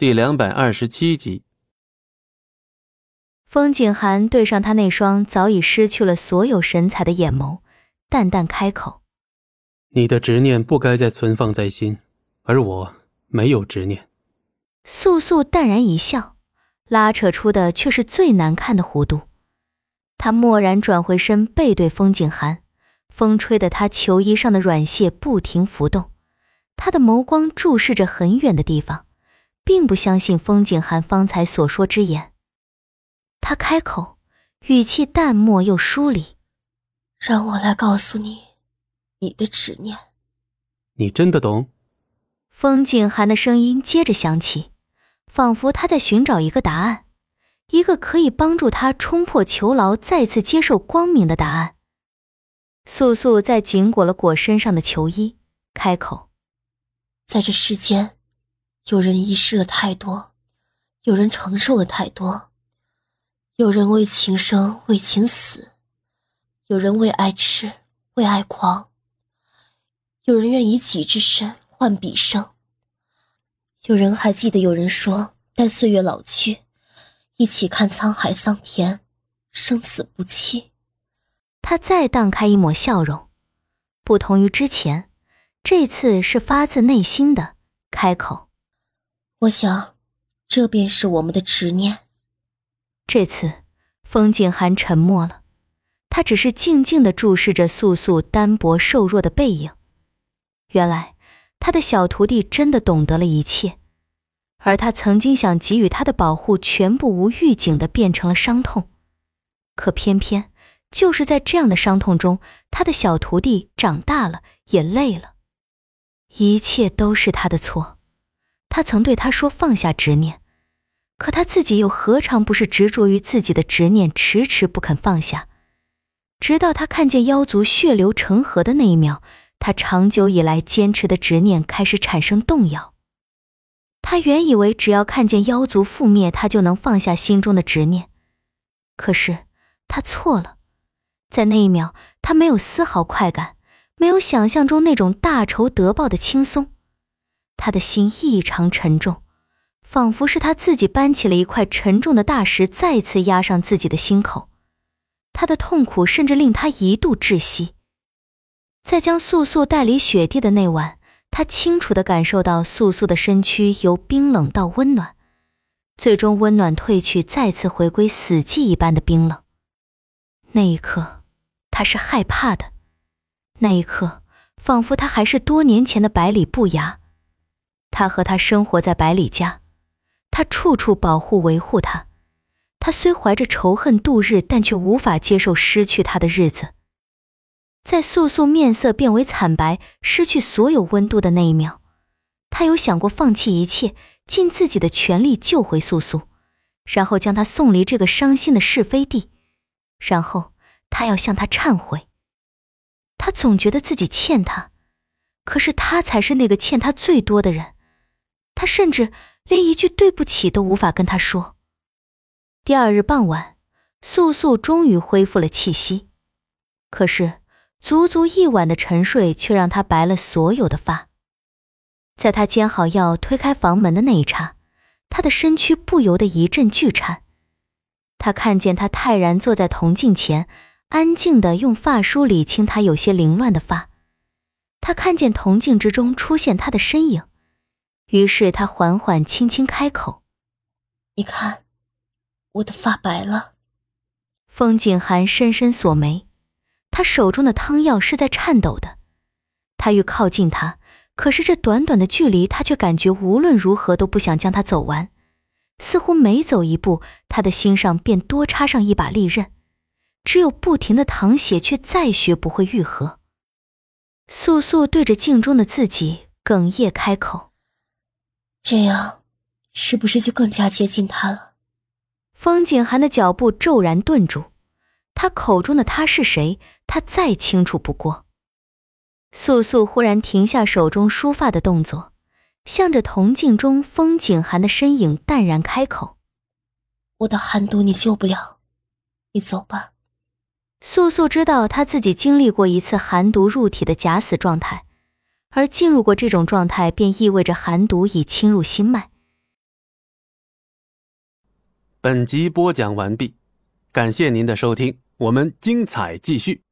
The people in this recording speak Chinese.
第两百二十七集，风景寒对上他那双早已失去了所有神采的眼眸，淡淡开口：“你的执念不该再存放在心，而我没有执念。”素素淡然一笑，拉扯出的却是最难看的弧度。他蓦然转回身，背对风景寒，风吹得他球衣上的软屑不停浮动，他的眸光注视着很远的地方。并不相信风景寒方才所说之言，他开口，语气淡漠又疏离：“让我来告诉你，你的执念。”你真的懂？风景寒的声音接着响起，仿佛他在寻找一个答案，一个可以帮助他冲破囚牢、再次接受光明的答案。素素在紧裹了裹身上的囚衣，开口：“在这世间。”有人遗失了太多，有人承受了太多，有人为情生，为情死，有人为爱痴，为爱狂，有人愿以己之身换彼生。有人还记得有人说，待岁月老去，一起看沧海桑田，生死不弃。他再荡开一抹笑容，不同于之前，这次是发自内心的开口。我想，这便是我们的执念。这次，风景寒沉默了，他只是静静的注视着素素单薄瘦弱的背影。原来，他的小徒弟真的懂得了一切，而他曾经想给予他的保护，全部无预警的变成了伤痛。可偏偏，就是在这样的伤痛中，他的小徒弟长大了，也累了。一切都是他的错。他曾对他说放下执念，可他自己又何尝不是执着于自己的执念，迟迟不肯放下？直到他看见妖族血流成河的那一秒，他长久以来坚持的执念开始产生动摇。他原以为只要看见妖族覆灭，他就能放下心中的执念，可是他错了。在那一秒，他没有丝毫快感，没有想象中那种大仇得报的轻松。他的心异常沉重，仿佛是他自己搬起了一块沉重的大石，再次压上自己的心口。他的痛苦甚至令他一度窒息。在将素素带离雪地的那晚，他清楚地感受到素素的身躯由冰冷到温暖，最终温暖褪去，再次回归死寂一般的冰冷。那一刻，他是害怕的。那一刻，仿佛他还是多年前的百里不牙。他和他生活在百里家，他处处保护维护他。他虽怀着仇恨度日，但却无法接受失去他的日子。在素素面色变为惨白、失去所有温度的那一秒，他有想过放弃一切，尽自己的全力救回素素，然后将她送离这个伤心的是非地，然后他要向她忏悔。他总觉得自己欠他，可是他才是那个欠他最多的人。他甚至连一句对不起都无法跟他说。第二日傍晚，素素终于恢复了气息，可是足足一晚的沉睡却让她白了所有的发。在他煎好药、推开房门的那一刹，他的身躯不由得一阵剧颤。他看见他泰然坐在铜镜前，安静的用发梳理清他有些凌乱的发。他看见铜镜之中出现他的身影。于是他缓缓、轻轻开口：“你看，我的发白了。”风景寒深深锁眉，他手中的汤药是在颤抖的。他欲靠近他，可是这短短的距离，他却感觉无论如何都不想将他走完。似乎每走一步，他的心上便多插上一把利刃，只有不停的淌血，却再学不会愈合。素素对着镜中的自己哽咽开口。这样，是不是就更加接近他了？风景寒的脚步骤然顿住，他口中的他是谁？他再清楚不过。素素忽然停下手中梳发的动作，向着铜镜中风景寒的身影淡然开口：“我的寒毒你救不了，你走吧。”素素知道他自己经历过一次寒毒入体的假死状态。而进入过这种状态便意味着寒毒已侵入心脉。本集播讲完毕感谢您的收听我们精彩继续。